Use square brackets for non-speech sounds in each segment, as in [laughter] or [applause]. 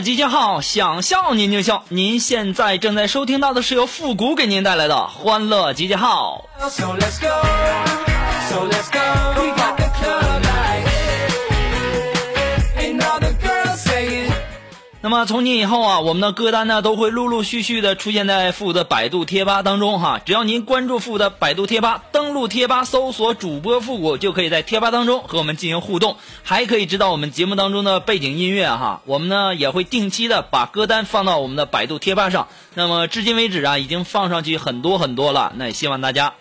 集结号，想笑您就笑。您现在正在收听到的是由复古给您带来的《欢乐集结号》。So let's go, so let's go. 那么从今以后啊，我们的歌单呢都会陆陆续续的出现在复古的百度贴吧当中哈。只要您关注复古的百度贴吧，登录贴吧搜索主播复古，就可以在贴吧当中和我们进行互动，还可以知道我们节目当中的背景音乐哈。我们呢也会定期的把歌单放到我们的百度贴吧上。那么至今为止啊，已经放上去很多很多了，那也希望大家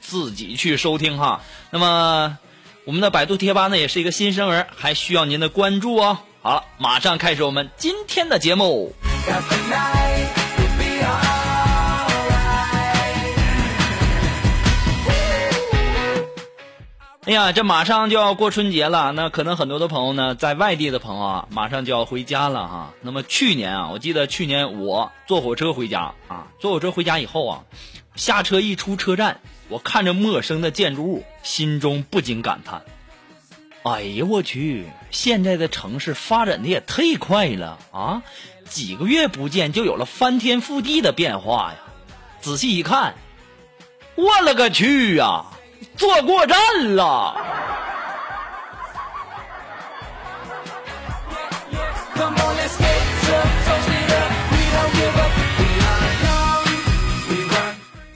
自己去收听哈。那么我们的百度贴吧呢也是一个新生儿，还需要您的关注哦。好了，马上开始我们今天的节目。哎呀，这马上就要过春节了，那可能很多的朋友呢，在外地的朋友啊，马上就要回家了哈。那么去年啊，我记得去年我坐火车回家啊，坐火车回家以后啊，下车一出车站，我看着陌生的建筑物，心中不禁感叹：哎呀，我去，现在的城市发展的也太快了啊！几个月不见就有了翻天覆地的变化呀！仔细一看，我勒个去呀、坐过站了。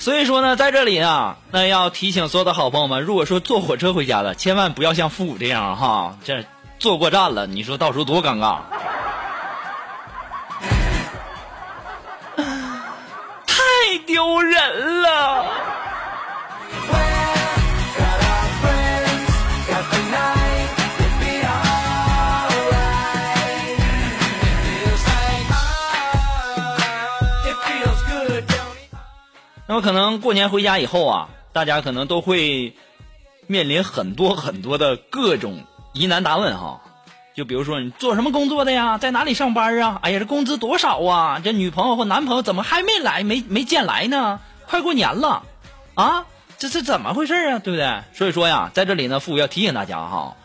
所以说呢，在这里啊，那要提醒所有的好朋友们，如果说坐火车回家的，千万不要像父母这样哈，这坐过站了，你说到时候多尴尬。[laughs] 太丢人了。那么可能过年回家以后啊，大家可能都会面临很多很多的各种疑难答问哈。就比如说你做什么工作的呀，在哪里上班啊？哎呀，这工资多少啊？这女朋友或男朋友怎么还没来？没没见来呢？快过年了，啊，这是怎么回事啊？对不对？所以说呀，在这里呢，父母要提醒大家哈，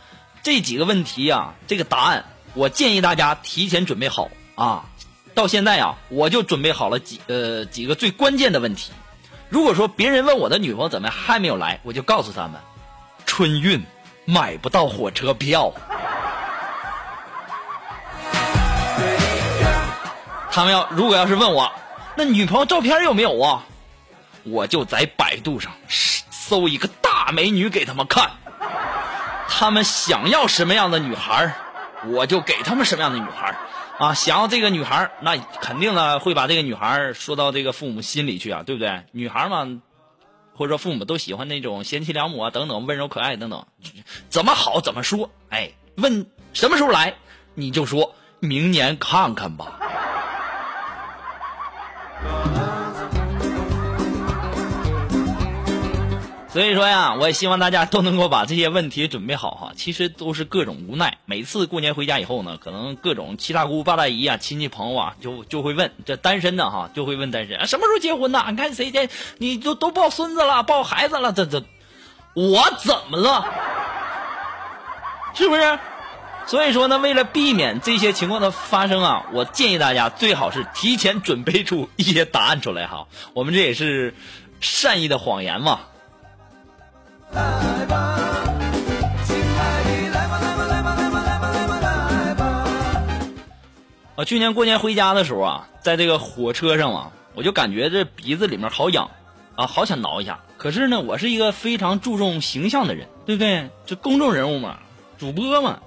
这几个问题呀，这个答案，我建议大家提前准备好啊。到现在啊，我就准备好了几呃几个最关键的问题。如果说别人问我的女朋友怎么还没有来，我就告诉他们，春运买不到火车票。他们要如果要是问我，那女朋友照片有没有啊？我就在百度上搜一个大美女给他们看。他们想要什么样的女孩，我就给他们什么样的女孩啊！想要这个女孩，那肯定呢会把这个女孩说到这个父母心里去啊，对不对？女孩嘛，或者说父母都喜欢那种贤妻良母啊，等等，温柔可爱等等，怎么好怎么说。哎，问什么时候来，你就说明年看看吧。所以说呀，我也希望大家都能够把这些问题准备好哈。其实都是各种无奈。每次过年回家以后呢，可能各种七大姑八大姨啊、亲戚朋友啊，就就会问这单身的哈，就会问单身啊什么时候结婚呢？你看谁家你都都抱孙子了，抱孩子了，这这我怎么了？是不是？所以说呢，为了避免这些情况的发生啊，我建议大家最好是提前准备出一些答案出来哈。我们这也是善意的谎言嘛。来吧，亲爱的，来吧，来吧，来吧，来吧，来吧，来吧，来吧。我去年过年回家的时候啊，在这个火车上啊，我就感觉这鼻子里面好痒啊，好想挠一下。可是呢，我是一个非常注重形象的人，对不对？这公众人物嘛，主播嘛。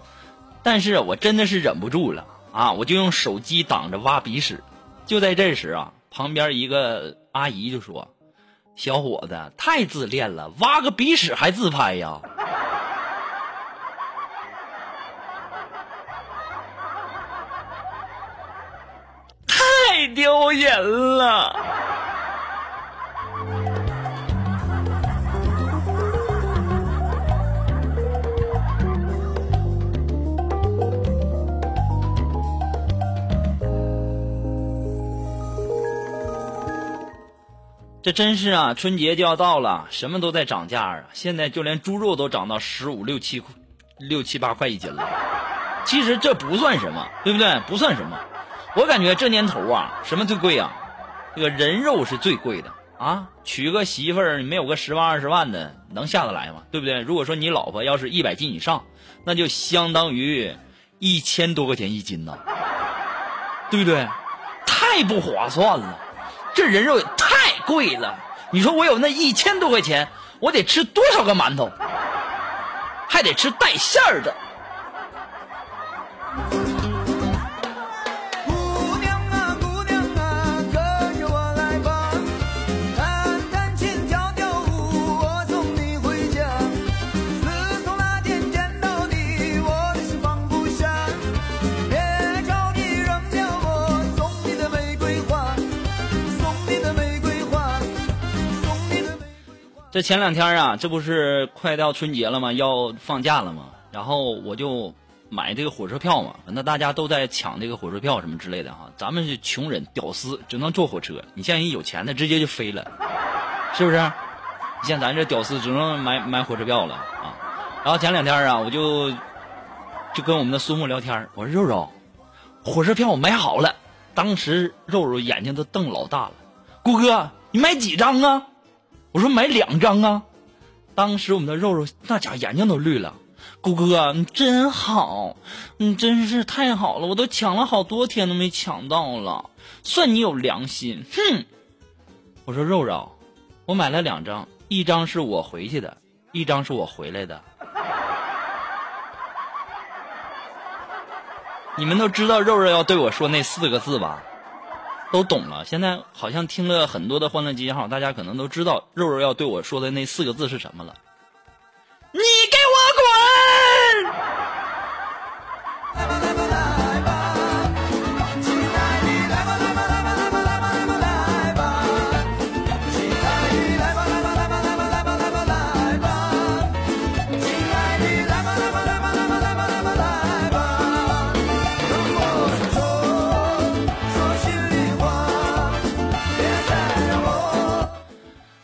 但是我真的是忍不住了啊！我就用手机挡着挖鼻屎。就在这时啊，旁边一个阿姨就说：“小伙子太自恋了，挖个鼻屎还自拍呀！” [laughs] 太丢人了。这真是啊，春节就要到了，什么都在涨价啊！现在就连猪肉都涨到十五六七块六七八块一斤了。其实这不算什么，对不对？不算什么。我感觉这年头啊，什么最贵啊？这个人肉是最贵的啊！娶个媳妇儿，你没有个十万二十万的，能下得来吗？对不对？如果说你老婆要是一百斤以上，那就相当于一千多块钱一斤呢，[laughs] 对不对？太不划算了，这人肉……贵了，你说我有那一千多块钱，我得吃多少个馒头？还得吃带馅儿的。这前两天啊，这不是快到春节了吗？要放假了吗？然后我就买这个火车票嘛。那大家都在抢这个火车票什么之类的哈。咱们是穷人屌丝，只能坐火车。你像人有钱的，直接就飞了，是不是？你像咱这屌丝，只能买买火车票了啊。然后前两天啊，我就就跟我们的苏木聊天，我说肉肉，火车票我买好了。当时肉肉眼睛都瞪老大了，顾哥，你买几张啊？我说买两张啊！当时我们的肉肉那家眼睛都绿了。谷哥，你真好，你真是太好了！我都抢了好多天都没抢到了，算你有良心。哼！我说肉肉，我买了两张，一张是我回去的，一张是我回来的。你们都知道肉肉要对我说那四个字吧？都懂了，现在好像听了很多的欢乐集结号，大家可能都知道肉肉要对我说的那四个字是什么了。你给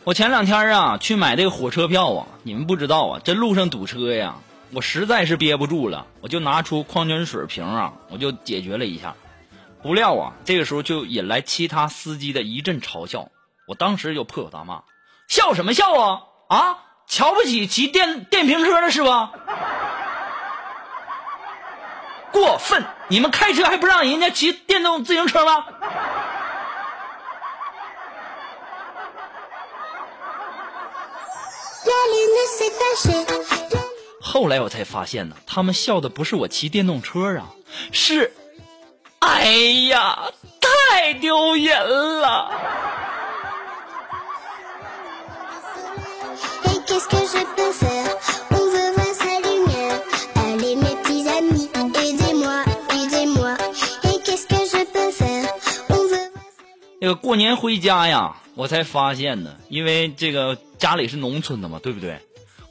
我前两天啊去买这个火车票啊，你们不知道啊，这路上堵车呀，我实在是憋不住了，我就拿出矿泉水瓶啊，我就解决了一下。不料啊，这个时候就引来其他司机的一阵嘲笑，我当时就破口大骂：“笑什么笑啊？啊，瞧不起骑电电瓶车的是吧？过分！你们开车还不让人家骑电动自行车吗？”后来我才发现呢，他们笑的不是我骑电动车啊，是，哎呀，太丢人了。那个过年回家呀，我才发现呢，因为这个家里是农村的嘛，对不对？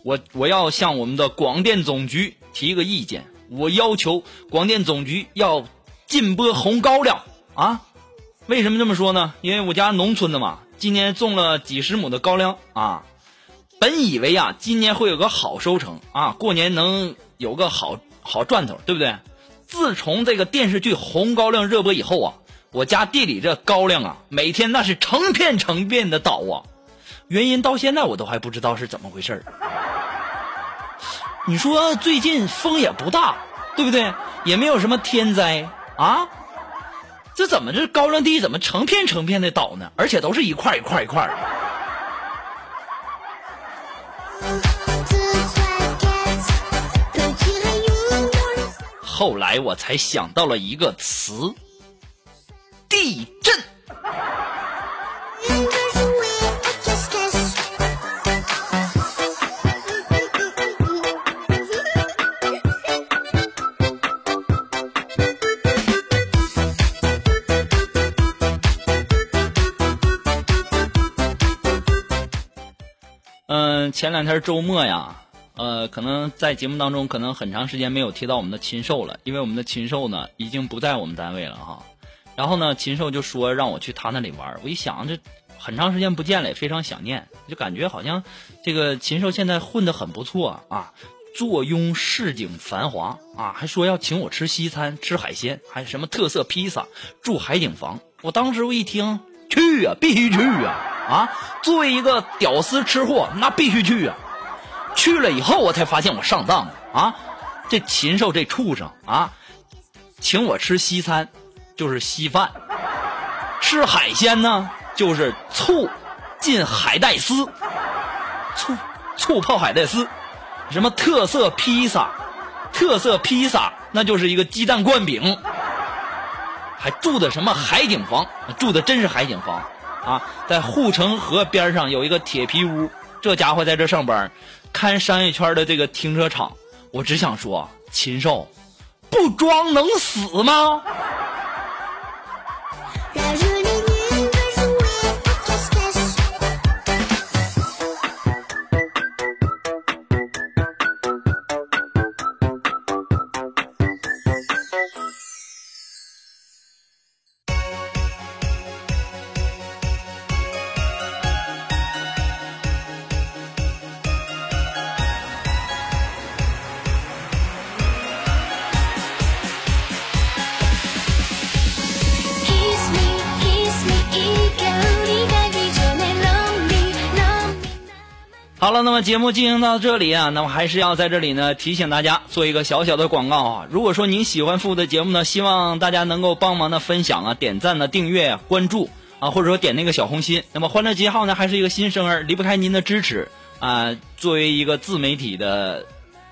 我我要向我们的广电总局提个意见，我要求广电总局要禁播红高粱啊！为什么这么说呢？因为我家农村的嘛，今年种了几十亩的高粱啊，本以为啊今年会有个好收成啊，过年能有个好好赚头，对不对？自从这个电视剧《红高粱》热播以后啊，我家地里这高粱啊，每天那是成片成片的倒啊，原因到现在我都还不知道是怎么回事儿你说最近风也不大，对不对？也没有什么天灾啊，这怎么这高粱地怎么成片成片的倒呢？而且都是一块一块一块的后来我才想到了一个词：前两天周末呀，呃，可能在节目当中，可能很长时间没有提到我们的禽兽了，因为我们的禽兽呢已经不在我们单位了哈。然后呢，禽兽就说让我去他那里玩，我一想这很长时间不见了，也非常想念，就感觉好像这个禽兽现在混得很不错啊，坐拥市井繁华啊，还说要请我吃西餐、吃海鲜，还什么特色披萨、住海景房。我当时我一听，去呀，必须去啊！啊，作为一个屌丝吃货，那必须去啊！去了以后，我才发现我上当了啊！这禽兽这畜生啊，请我吃西餐，就是稀饭；吃海鲜呢，就是醋浸海带丝，醋醋泡海带丝；什么特色披萨，特色披萨那就是一个鸡蛋灌饼，还住的什么海景房，住的真是海景房。啊，在护城河边上有一个铁皮屋，这家伙在这上班，看商业圈的这个停车场。我只想说，禽兽，不装能死吗？好了，那么节目进行到这里啊，那么还是要在这里呢提醒大家做一个小小的广告啊。如果说您喜欢付的节目呢，希望大家能够帮忙的分享啊、点赞呢、订阅、关注啊，或者说点那个小红心。那么欢乐极号呢还是一个新生儿，离不开您的支持啊。作为一个自媒体的。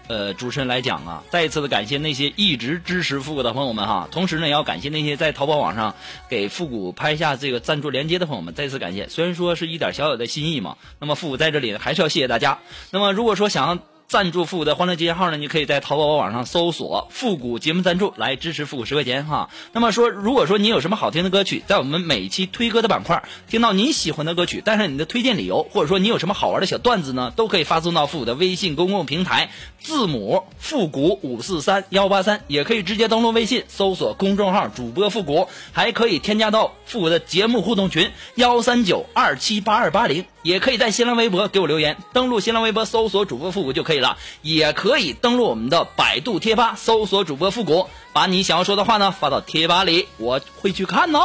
呃，主持人来讲啊，再一次的感谢那些一直支持复古的朋友们哈，同时呢，也要感谢那些在淘宝网上给复古拍下这个赞助链接的朋友们，再次感谢。虽然说是一点小小的心意嘛，那么复古在这里，还是要谢谢大家。那么如果说想要。赞助复古的欢乐集结号呢？你可以在淘宝网上搜索“复古节目赞助”来支持复古十块钱哈。那么说，如果说你有什么好听的歌曲，在我们每期推歌的板块听到你喜欢的歌曲，带上你的推荐理由，或者说你有什么好玩的小段子呢，都可以发送到复古的微信公共平台，字母复古五四三幺八三，也可以直接登录微信搜索公众号主播复古，还可以添加到复古的节目互动群幺三九二七八二八零。也可以在新浪微博给我留言，登录新浪微博搜索主播复古就可以了。也可以登录我们的百度贴吧搜索主播复古，把你想要说的话呢发到贴吧里，我会去看哦。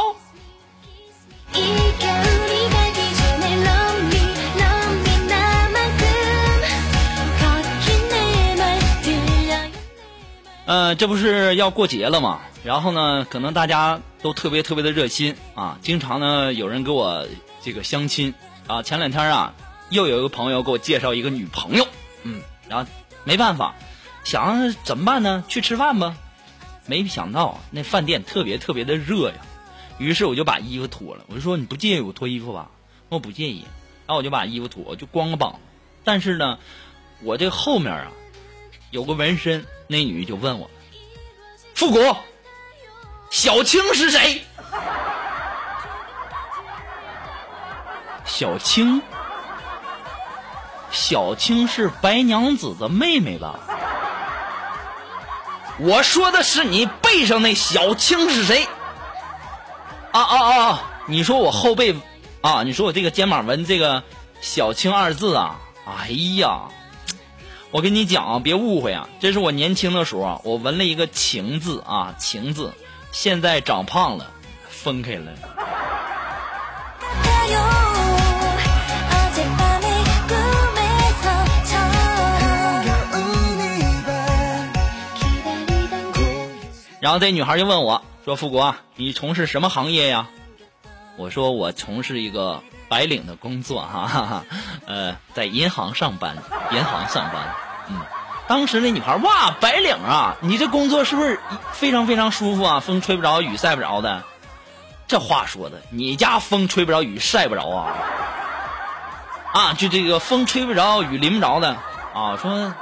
呃，这不是要过节了吗？然后呢，可能大家都特别特别的热心啊，经常呢有人给我这个相亲。啊，前两天啊，又有一个朋友给我介绍一个女朋友，嗯，然后没办法，想怎么办呢？去吃饭吧。没想到那饭店特别特别的热呀，于是我就把衣服脱了。我就说你不介意我脱衣服吧？我不介意。然后我就把衣服脱，我就光个膀。但是呢，我这后面啊有个纹身，那女就问我：“复古，小青是谁？”小青，小青是白娘子的妹妹吧？我说的是你背上那小青是谁？啊啊啊！你说我后背啊？你说我这个肩膀纹这个小青二字啊？哎呀，我跟你讲啊，别误会啊，这是我年轻的时候啊，我纹了一个情字啊，情字，现在长胖了，分开了。然后这女孩就问我说：“富国，你从事什么行业呀？”我说我从事一个白领的工作哈，哈哈，呃，在银行上班，银行上班，嗯。当时那女孩哇，白领啊，你这工作是不是非常非常舒服啊？风吹不着，雨晒不着的。这话说的，你家风吹不着，雨晒不着啊？啊，就这个风吹不着，雨淋不着的啊。说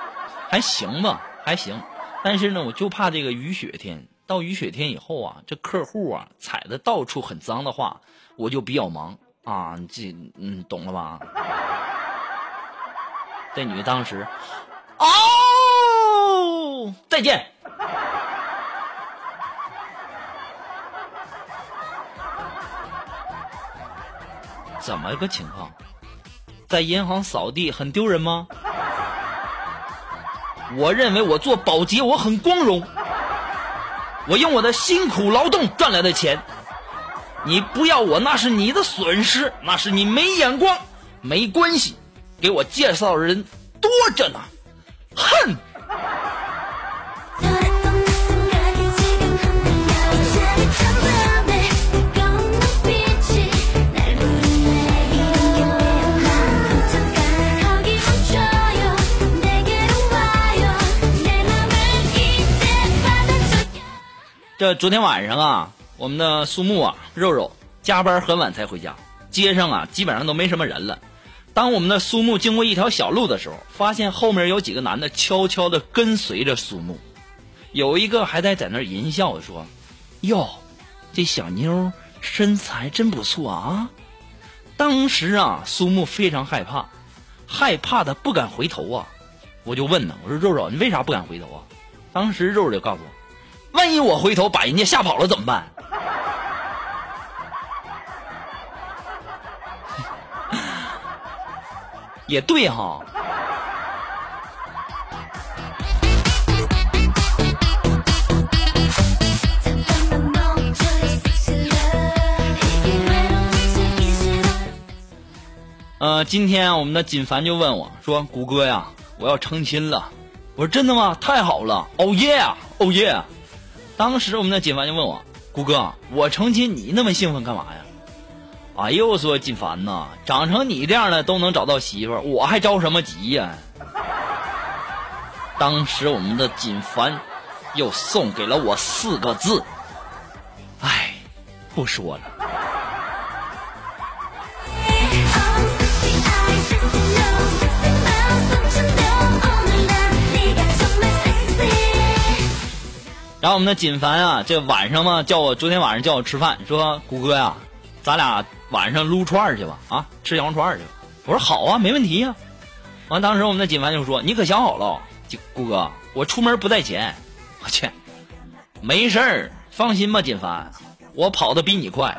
还行吧，还行。但是呢，我就怕这个雨雪天。到雨雪天以后啊，这客户啊踩的到处很脏的话，我就比较忙啊。这嗯，懂了吧？这女的当时，哦。再见。怎么个情况？在银行扫地很丢人吗？我认为我做保洁我很光荣，我用我的辛苦劳动赚来的钱，你不要我那是你的损失，那是你没眼光。没关系，给我介绍人多着呢。哼。这昨天晚上啊，我们的苏木啊，肉肉加班很晚才回家，街上啊基本上都没什么人了。当我们的苏木经过一条小路的时候，发现后面有几个男的悄悄的跟随着苏木，有一个还在在那淫笑说：“哟，这小妞身材真不错啊！”当时啊，苏木非常害怕，害怕的不敢回头啊。我就问呢，我说肉肉，你为啥不敢回头啊？当时肉肉就告诉我。万一我回头把人家吓跑了怎么办？也对哈。呃，今天我们的锦凡就问我说：“谷歌呀，我要成亲了。”我说：“真的吗？太好了！哦耶，哦耶！”当时我们的锦凡就问我：“谷哥，我成亲，你那么兴奋干嘛呀？”哎呦，我说锦凡呐，长成你这样的都能找到媳妇儿，我还着什么急呀？[laughs] 当时我们的锦凡又送给了我四个字：“哎，不说了。”然后我们的锦凡啊，这晚上嘛叫我昨天晚上叫我吃饭，说谷哥呀，咱俩晚上撸串儿去吧，啊，吃羊肉串儿去。我说好啊，没问题呀。完，当时我们的锦凡就说：“你可想好了，顾哥，我出门不带钱。”我去，没事儿，放心吧，锦凡，我跑的比你快。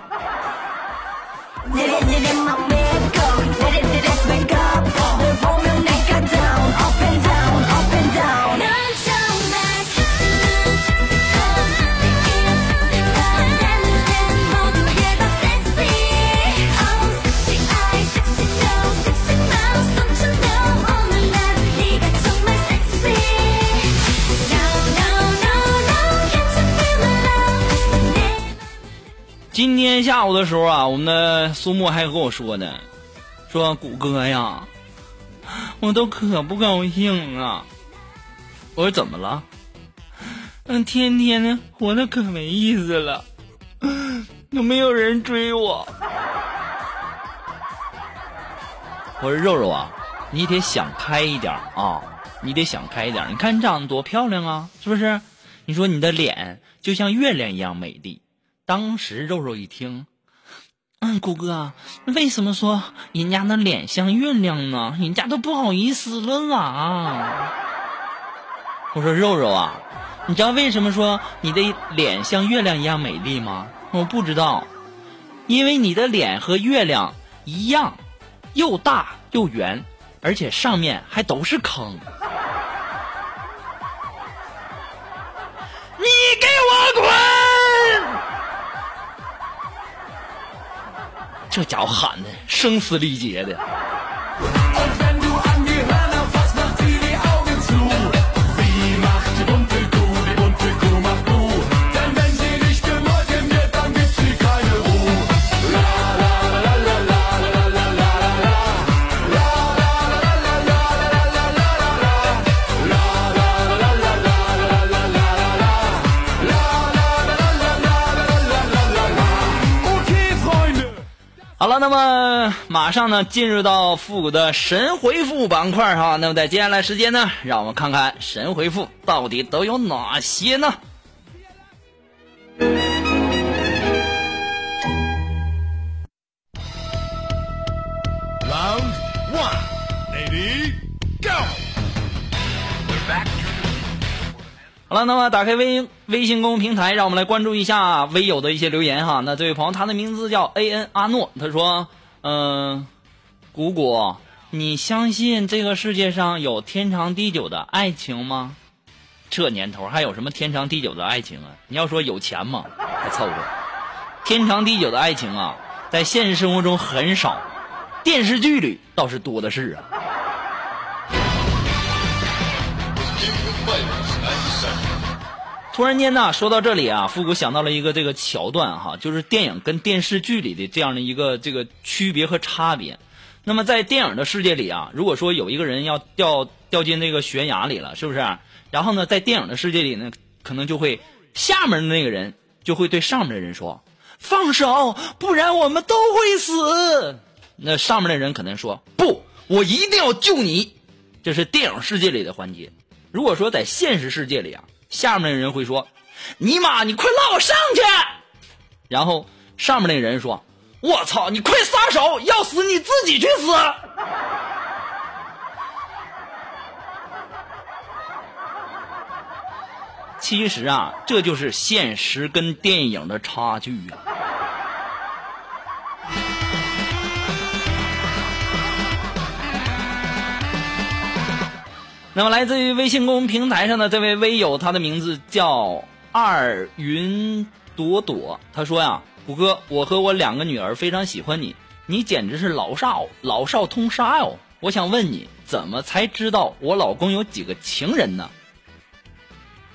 下午的时候啊，我们的苏木还跟我说呢，说谷歌呀，我都可不高兴啊。我说怎么了？嗯，天天的活的可没意思了，都没有人追我。我说肉肉啊，你得想开一点啊，你得想开一点。你看你长得多漂亮啊，是不是？你说你的脸就像月亮一样美丽。当时肉肉一听，嗯，谷哥，为什么说人家的脸像月亮呢？人家都不好意思了啊！我说肉肉啊，你知道为什么说你的脸像月亮一样美丽吗？我不知道，因为你的脸和月亮一样，又大又圆，而且上面还都是坑。你给我滚！这家伙喊的声嘶力竭的。好了，那么马上呢，进入到复古的神回复板块哈。那么在接下来时间呢，让我们看看神回复到底都有哪些呢？好了，那么打开微微信公众平台，让我们来关注一下微友的一些留言哈。那这位朋友，他的名字叫 A N 阿诺，他说：“嗯、谷谷，你相信这个世界上有天长地久的爱情吗？这年头还有什么天长地久的爱情啊？你要说有钱嘛，还凑合。天长地久的爱情啊，在现实生活中很少，电视剧里倒是多的是啊。”突然间呢，说到这里啊，复古想到了一个这个桥段哈，就是电影跟电视剧里的这样的一个这个区别和差别。那么在电影的世界里啊，如果说有一个人要掉掉进那个悬崖里了，是不是？然后呢，在电影的世界里呢，可能就会下面的那个人就会对上面的人说：“放手，不然我们都会死。”那上面的人可能说：“不，我一定要救你。”这是电影世界里的环节。如果说在现实世界里啊，下面的人会说：“尼玛，你快拉我上去！”然后上面那人说：“我操，你快撒手，要死你自己去死！”其实啊，这就是现实跟电影的差距啊。那么，来自于微信公众平台上的这位微友，他的名字叫二云朵朵。他说呀：“谷哥，我和我两个女儿非常喜欢你，你简直是老少老少通杀哟！我想问你，怎么才知道我老公有几个情人呢？”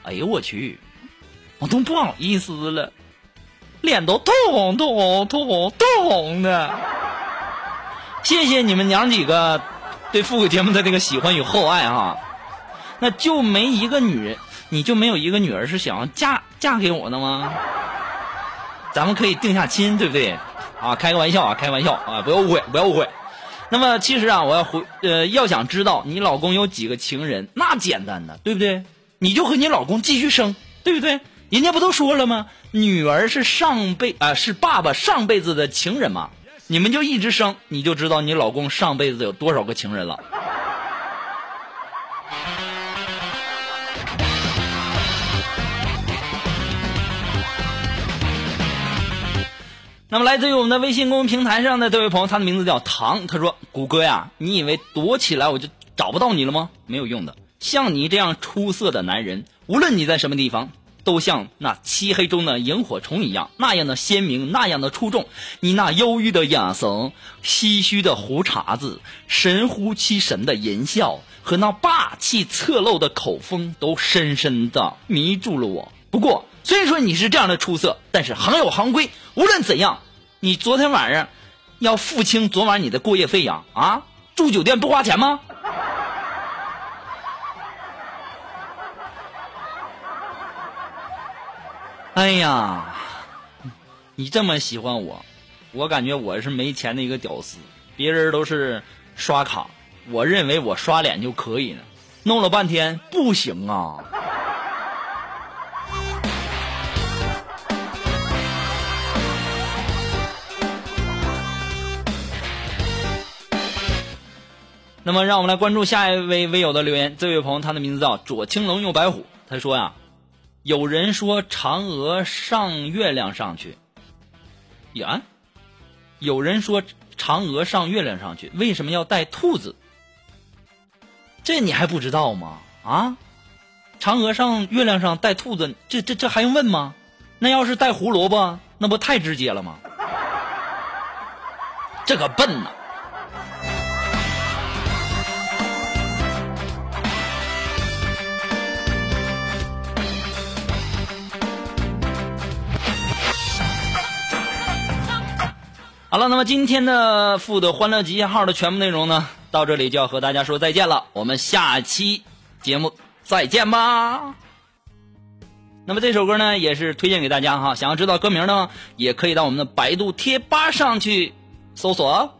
哎呦我去，我都不好意思了，脸都通红通红通红通红的。谢谢你们娘几个对复古节目的这个喜欢与厚爱哈。那就没一个女人，你就没有一个女儿是想要嫁嫁给我的吗？咱们可以定下亲，对不对？啊，开个玩笑啊，开玩笑啊，不要误会，不要误会。那么其实啊，我要回呃，要想知道你老公有几个情人，那简单的，对不对？你就和你老公继续生，对不对？人家不都说了吗？女儿是上辈啊、是爸爸上辈子的情人嘛。你们就一直生，你就知道你老公上辈子有多少个情人了。那么，来自于我们的微信公众平台上的这位朋友，他的名字叫唐。他说：“谷歌呀，你以为躲起来我就找不到你了吗？没有用的。像你这样出色的男人，无论你在什么地方，都像那漆黑中的萤火虫一样，那样的鲜明，那样的出众。你那忧郁的眼神、唏嘘的胡茬子、神乎其神的淫笑和那霸气侧漏的口风，都深深的迷住了我。不过，虽说你是这样的出色，但是行有行规，无论怎样，你昨天晚上要付清昨晚你的过夜费呀！啊，住酒店不花钱吗？哎呀，你这么喜欢我，我感觉我是没钱的一个屌丝，别人都是刷卡，我认为我刷脸就可以了，弄了半天不行啊。那么，让我们来关注下一位微友的留言。这位朋友，他的名字叫左青龙右白虎。他说呀，有人说嫦娥上月亮上去，呀，有人说嫦娥上月亮上去，为什么要带兔子？这你还不知道吗？啊，嫦娥上月亮上带兔子，这这这还用问吗？那要是带胡萝卜，那不太直接了吗？这个笨呐！好了，那么今天的富的欢乐集结号的全部内容呢，到这里就要和大家说再见了。我们下期节目再见吧。那么这首歌呢，也是推荐给大家哈。想要知道歌名呢，也可以到我们的百度贴吧上去搜索。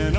been